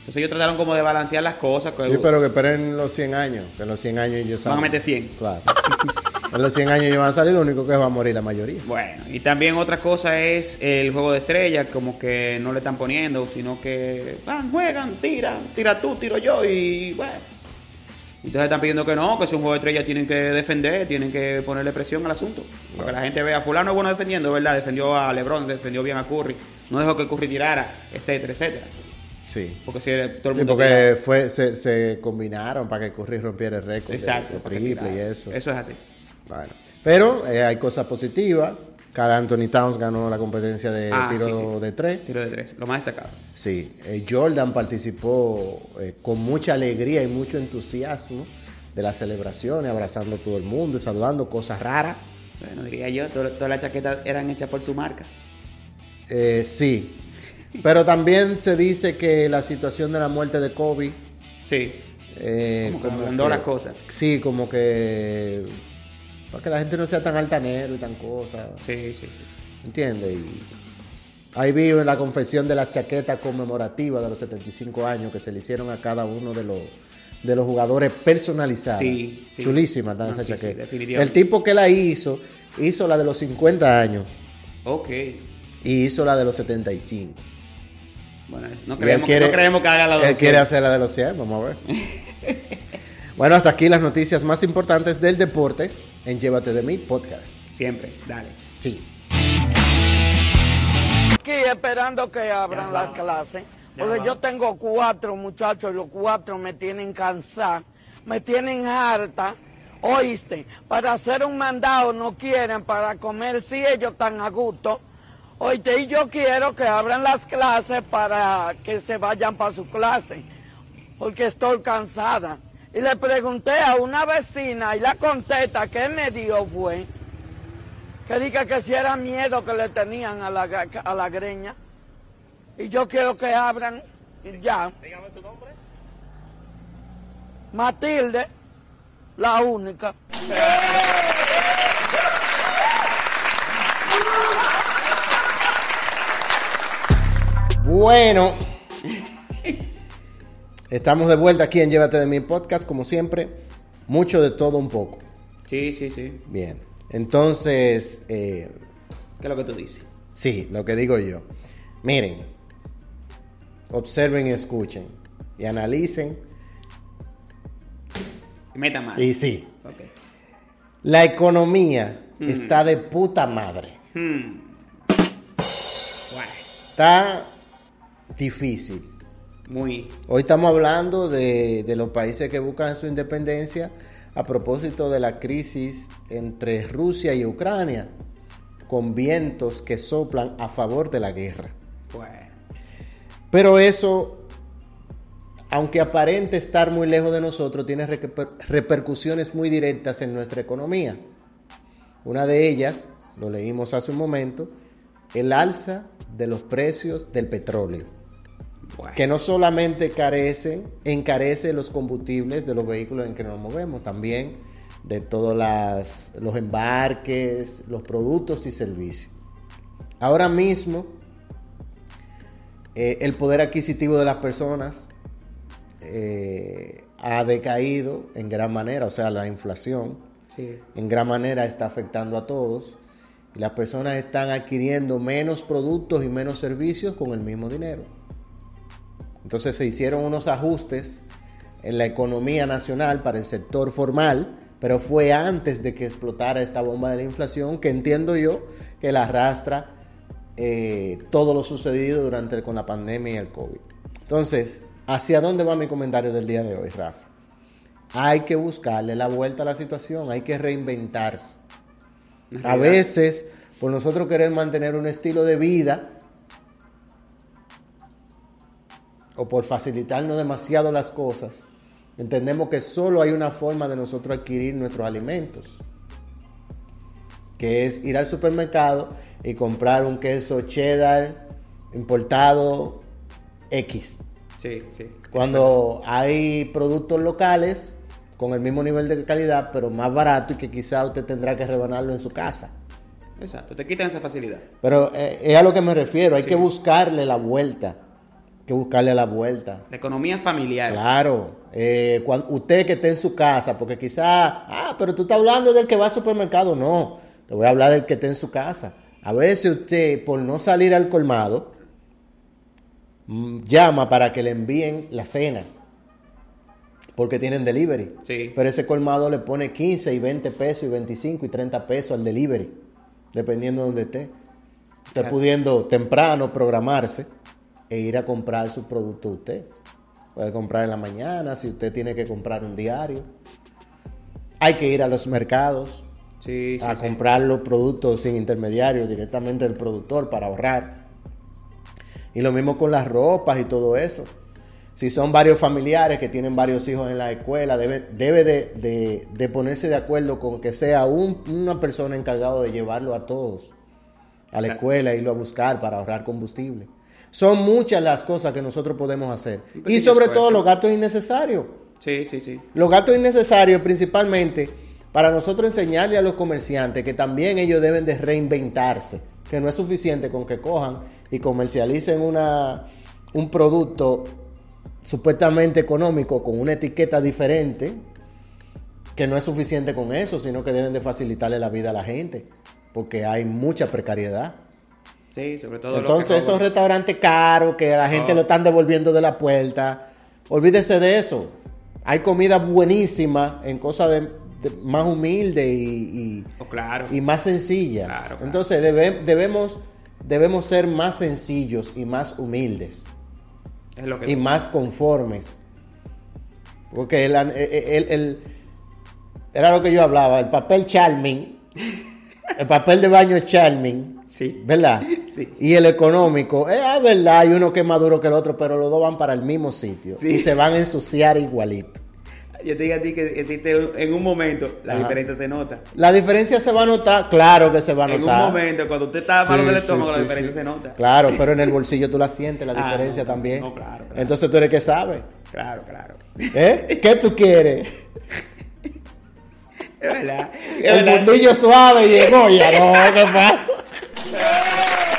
Entonces ellos trataron como de balancear las cosas. que- Sí, pero que esperen los 100 años. Que en los 100 años ellos Van a meter 100. Claro. en los 100 años ellos van a salir, lo único que va a morir la mayoría. Bueno, y también otra cosa es el juego de estrellas, como que no le están poniendo, sino que van, juegan, tiran, tira tú, tiro yo y bueno. Entonces están pidiendo que no, que si un juego de estrellas tienen que defender, tienen que ponerle presión al asunto. Para que la gente vea, fulano es bueno defendiendo, ¿verdad? Defendió a Lebron, defendió bien a Curry, no dejó que Curry tirara, etcétera, etcétera. Sí. Porque si todo el Sí, mundo... porque fue, se, se combinaron para que Curry rompiera el récord Exacto, de, triple y eso. Eso es así. Bueno. Pero eh, hay cosas positivas. Carl Anthony Towns ganó la competencia de Ah, tiro sí, sí. de tres. Tiro de tres, lo más destacado. Sí, eh, Jordan participó eh, con mucha alegría y mucho entusiasmo de las celebraciones, abrazando a todo el mundo y saludando cosas raras. Bueno, diría yo, to- todas las chaquetas eran hechas por su marca. Eh, sí, pero también se dice que la situación de la muerte de Kobe. Sí. eh, Como que ablandó las cosas. Sí, como que. Para que la gente no sea tan altanero y tan cosa. Sí, sí, sí. ¿Entiendes? Y ahí vi en la confesión de las chaquetas conmemorativas de los 75 años que se le hicieron a cada uno de los de los jugadores personalizadas. Sí, sí. Chulísimas están No, sí, definitivamente. El tipo que la hizo, hizo la de los 50 años Ok. Y hizo la de los 75. Bueno, es- no Y él creemos, quiere- no creemos que haga la Él doble. quiere hacer la de los 100, vamos a ver. bueno, hasta aquí las noticias más importantes del deporte en Llévate de mí podcast. Siempre, dale. Sí. aquí esperando que abran las clases. Porque yo tengo cuatro muchachos y los cuatro me tienen cansada, me tienen harta. Oíste, para hacer un mandado no quieren, para comer si ellos están a gusto. Oye, y yo quiero que abran las clases para que se vayan para su clase, porque estoy cansada. Y le pregunté a una vecina y la contesta que me dio fue que diga que si era miedo que le tenían a la, a la greña. Y yo quiero que abran y ya. Dígame su nombre. Matilde, la única. Bueno, estamos de vuelta aquí en Llévate de mi podcast, como siempre, mucho de todo un poco. Sí, sí, sí. Bien, entonces, eh, ¿Qué es lo que tú dices? sí, lo que digo yo. Miren, observen y escuchen y analicen. Meta mal. Y sí, Ok. la economía Mm. está de puta madre. Hmm. Está difícil. Muy. Hoy estamos hablando de, de los países que buscan su independencia a propósito de la crisis entre Rusia y Ucrania, con vientos que soplan a favor de la guerra. Bueno. Pero eso, aunque aparente estar muy lejos de nosotros, tiene reper- repercusiones muy directas en nuestra economía. Una de ellas, lo leímos hace un momento, el alza de los precios del petróleo que no solamente carecen, encarece los combustibles de los vehículos en que nos movemos, también de todos las- los embarques, los productos y servicios. Ahora mismo, eh, el poder adquisitivo de las personas eh, ha decaído en gran manera, o sea, la inflación Sí. en gran manera está afectando a todos y las personas están adquiriendo menos productos y menos servicios con el mismo dinero. Entonces se hicieron unos ajustes en la economía nacional para el sector formal, pero fue antes de que explotara esta bomba de la inflación que entiendo yo que la arrastra eh, todo lo sucedido durante con la pandemia y el COVID. Entonces, ¿hacia dónde va mi comentario del día de hoy, Rafa? Hay que buscarle la vuelta a la situación, hay que reinventarse. A veces, por nosotros querer mantener un estilo de vida, o por facilitarnos demasiado las cosas, entendemos que solo hay una forma de nosotros adquirir nuestros alimentos, que es ir al supermercado y comprar un queso cheddar importado X. Sí, sí. Cuando hay productos locales con el mismo nivel de calidad, pero más barato y que quizá usted tendrá que rebanarlo en su casa. Exacto. Te quitan esa facilidad. Pero eh, es a lo que me refiero, hay Sí. que buscarle la vuelta. Que buscarle la vuelta. La economía familiar. Claro, eh, cuan- usted que esté en su casa, porque quizá, ah, pero tú estás hablando del que va al supermercado. No, te voy a hablar del que esté en su casa. A veces usted, por no salir al colmado, mm, llama para que le envíen la cena, porque tienen delivery. Sí. Pero ese colmado le pone 15 y 20 pesos y 25 y 30 pesos al delivery, dependiendo de donde esté. Usted Gracias. pudiendo temprano programarse e ir a comprar su producto usted. Puede comprar en la mañana si usted tiene que comprar un diario. Hay que ir a los mercados Sí, sí, a sí. comprar los productos sin intermediarios directamente del productor para ahorrar. Y lo mismo con las ropas y todo eso. Si son varios familiares que tienen varios hijos en la escuela, debe, debe de, de- de ponerse de acuerdo con que sea un- una persona encargada de llevarlo a todos a la Exacto. escuela, irlo a buscar para ahorrar combustible. Son muchas las cosas que nosotros podemos hacer. Y sobre esfuerzo. todo los gastos innecesarios. Sí, sí, sí. Los gastos innecesarios principalmente para nosotros enseñarle a los comerciantes que también ellos deben de reinventarse, que no es suficiente con que cojan y comercialicen una, un producto supuestamente económico con una etiqueta diferente, que no es suficiente con eso, sino que deben de facilitarle la vida a la gente, porque hay mucha precariedad. Sí, sobre todo. Entonces esos restaurantes caros que la gente Oh. lo están devolviendo de la puerta, olvídese de eso. Hay comida buenísima en cosas de, de- más humildes y, y- Oh, claro. y más sencillas. Claro, claro. Entonces debe- debemos, debemos ser más sencillos y más humildes Es lo que y más conformes. Porque el, el- el- el- era lo que yo hablaba, el papel charming, el papel de baño charming, Sí. ¿verdad? Y el económico, es ah, verdad, hay uno que es más duro que el otro, pero los dos van para el mismo sitio. Sí. Y se van a ensuciar igualito. Yo te digo a ti que existe en un momento, la Ajá. diferencia se nota. La diferencia se va a notar, claro que se va a En notar. un momento, cuando usted está malo Sí, del sí, estómago, la diferencia se nota. Claro, pero en el bolsillo tú la sientes, la Ah, diferencia no, también. no, claro, claro. Entonces tú eres que sabe. Claro, claro. ¿Eh? ¿Qué tú quieres? Es verdad. Es El verdad. fundillo suave llegó ya, no, ¿qué pasa?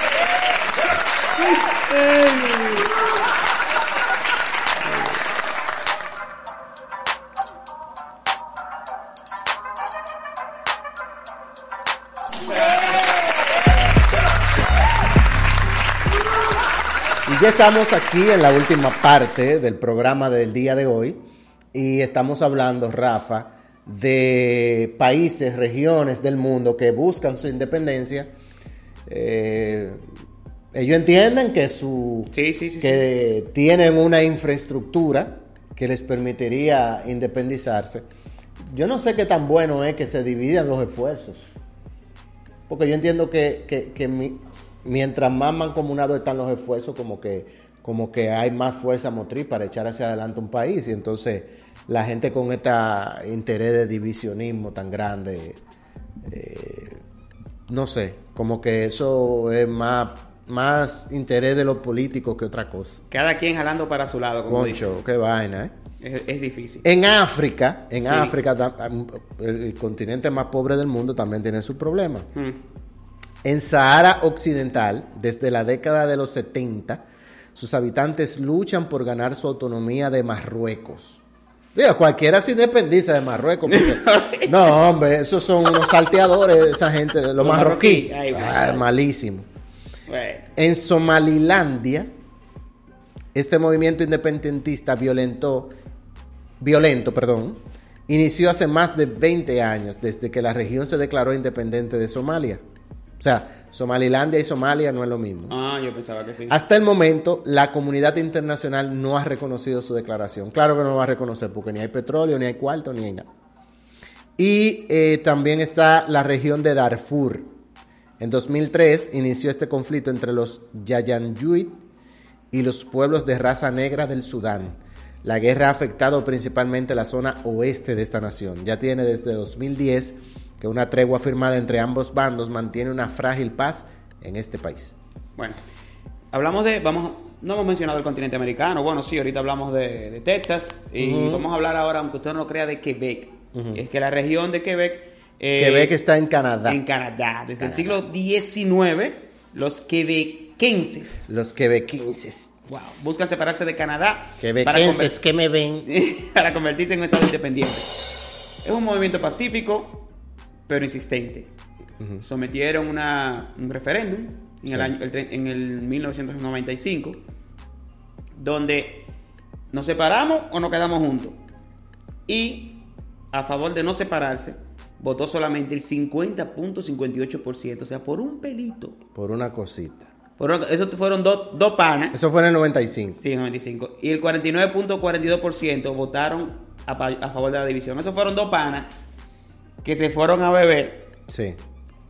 Y ya estamos aquí en la última parte del programa del día de hoy y estamos hablando, Rafa, de países, regiones del mundo que buscan su independencia. Eh, ellos entienden que su que tienen una infraestructura que les permitiría independizarse. Yo no sé qué tan bueno es que se dividan los esfuerzos. Porque yo entiendo que, que- que mi- mientras más mancomunados están los esfuerzos, como que, como que hay más fuerza motriz para echar hacia adelante un país. Y entonces la gente con este interés de divisionismo tan grande, eh, no sé, como que eso es más, más interés de los políticos que otra cosa. Cada quien jalando para su lado, como Concho, qué vaina, ¿eh? dice. Es, es difícil. En África, en Sí. África, el, el continente más pobre del mundo también tiene sus problemas. Mm. En Sahara Occidental, desde la década de los 70, sus habitantes luchan por ganar su autonomía de Marruecos. Digo, cualquiera se independiza de Marruecos. porque- no, hombre, esos son unos salteadores, esa gente, los, Los marroquíes. marroquí, ay. Ah, malísimo. Bueno. En Somalilandia, este movimiento independentista violentó, violento, perdón, inició hace más de 20 años, desde que la región se declaró independiente de Somalia. O sea, Somalilandia y Somalia no es lo mismo. Ah, yo pensaba que sí. Hasta el momento, la comunidad internacional no ha reconocido su declaración. Claro que no lo va a reconocer porque ni hay petróleo, ni hay cuarto, ni hay nada. Y eh, también está la región de Darfur. En 2003 inició este conflicto entre los Yayanjuit y los pueblos de raza negra del Sudán. La guerra ha afectado principalmente la zona oeste de esta nación. Ya tiene desde 2010 que una tregua firmada entre ambos bandos mantiene una frágil paz en este país. Bueno, hablamos de, vamos, no hemos mencionado el continente americano, bueno, sí, ahorita hablamos de, de Texas y Ujú. vamos a hablar ahora, aunque usted no lo crea, de Quebec. Ujú. Es que la región de Quebec... eh, Quebec está en Canadá. En Canadá. Desde el siglo XIX, los quebequenses Los quebequenses. wow, buscan separarse de Canadá Quebequenses que me ven. para convertirse en un estado independiente. Es un movimiento pacífico, pero insistente. Sometieron una, un referéndum en, Sí. el año, el en el 1995, donde nos separamos o nos quedamos juntos. Y a favor de no separarse, votó solamente el 50.58%, o sea, por un pelito. Por una cosita. Por una- eso fueron dos dos panas. Eso fue en el 95. Sí, 95. Y el 49.42% votaron a, a favor de la división. Esos fueron dos panas que se fueron a beber Sí.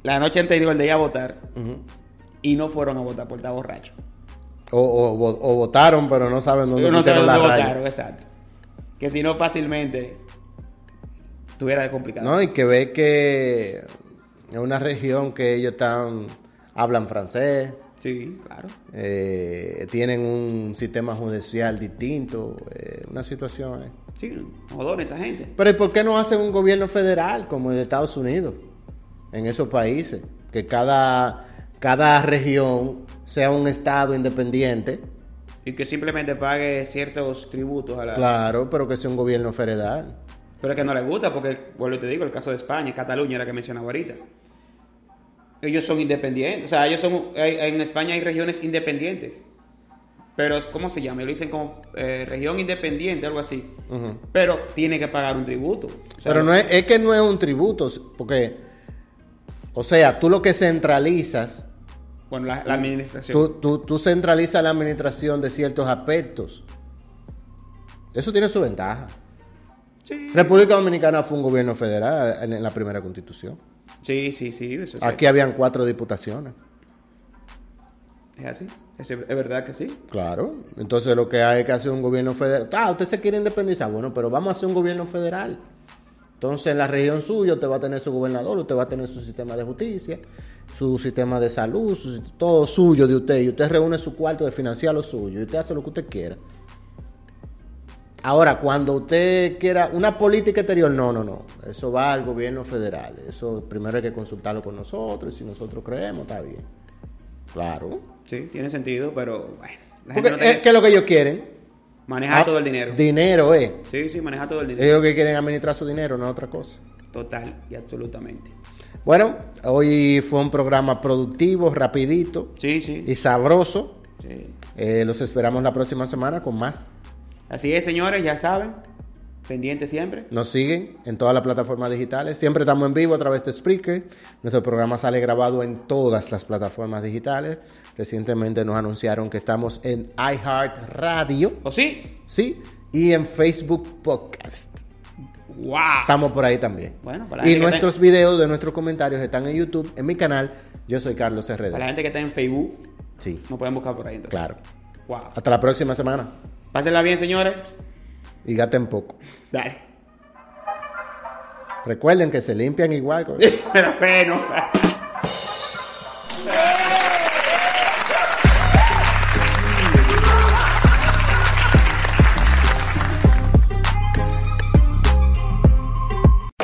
la noche anterior de ir a votar y no fueron a votar por estar borracho. o, o- votaron, pero no saben dónde no saben pusieron la dónde raya. votaron, exacto. Que si no fácilmente estuviera complicado. No, y que ve que es una región que ellos están hablan francés. Sí, claro. eh, tienen un sistema judicial distinto. eh, una situación. eh. Sí, jodones esa gente. Pero ¿y por qué no hacen un gobierno federal como en Estados Unidos? En esos países. Que cada, cada región sea un estado independiente. Y que simplemente pague ciertos tributos a la... Claro, pero que sea un gobierno federal. Pero es que no les gusta porque, vuelvo y te digo, el caso de España, Cataluña, la que mencionaba ahorita. Ellos son independientes. O sea, ellos son... en España hay regiones independientes. Pero, ¿cómo se llama? Lo dicen como eh, región independiente, algo así. Pero tiene que pagar un tributo. Pero no es, es que no es un tributo, porque, o sea, tú lo que centralizas, Bueno, la, la administración. tú, tú, tú centralizas la administración de ciertos aspectos. Eso tiene su ventaja. República Dominicana fue un gobierno federal en, la primera constitución. Sí, sí, sí. Eso es Aquí habían cuatro diputaciones. Es así. Es, es verdad que sí. Claro. Entonces lo que hay que hacer un gobierno federal. Ah, usted se quiere independizar. Bueno, pero vamos a hacer un gobierno federal. Entonces en la región suya usted va a tener su gobernador, usted va a tener su sistema de justicia, su sistema de salud, su- todo suyo de usted. Y usted reúne su cuarto de financiar lo suyo. Y usted hace lo que usted quiera. Ahora, cuando usted quiera una política exterior, no, no, no. Eso va al gobierno federal. Eso primero hay que consultarlo con nosotros. Y si nosotros creemos, está bien. Claro. Sí, tiene sentido, pero bueno. La Porque gente no es que es lo que ellos quieren. Manejar Ah, todo el dinero. Dinero, eh. Sí, sí, manejar todo el dinero. Ellos lo que quieren es administrar su dinero, no otra cosa. Total y absolutamente. Bueno, hoy fue un programa productivo, rapidito Sí, sí. y sabroso. sí. Eh, los esperamos la próxima semana con más. Así es, señores, ya saben. Pendiente siempre. Nos siguen en todas las plataformas digitales. Siempre estamos en vivo a través de Spreaker. Nuestro programa sale grabado en todas las plataformas digitales. Recientemente nos anunciaron que estamos en iHeart Radio. ¿O sí? Sí. Y en Facebook Podcast. ¡Wow! Estamos por ahí también. Bueno, para la y gente que nuestros videos de nuestros comentarios están en YouTube, en mi canal. Yo soy Carlos RD. Para la gente que está en Facebook, Sí, nos pueden buscar por ahí entonces. claro. Wow. Hasta la próxima semana. Pásenla bien, señores. Y gaten poco. Dale. Recuerden que se limpian igual. Pero bueno.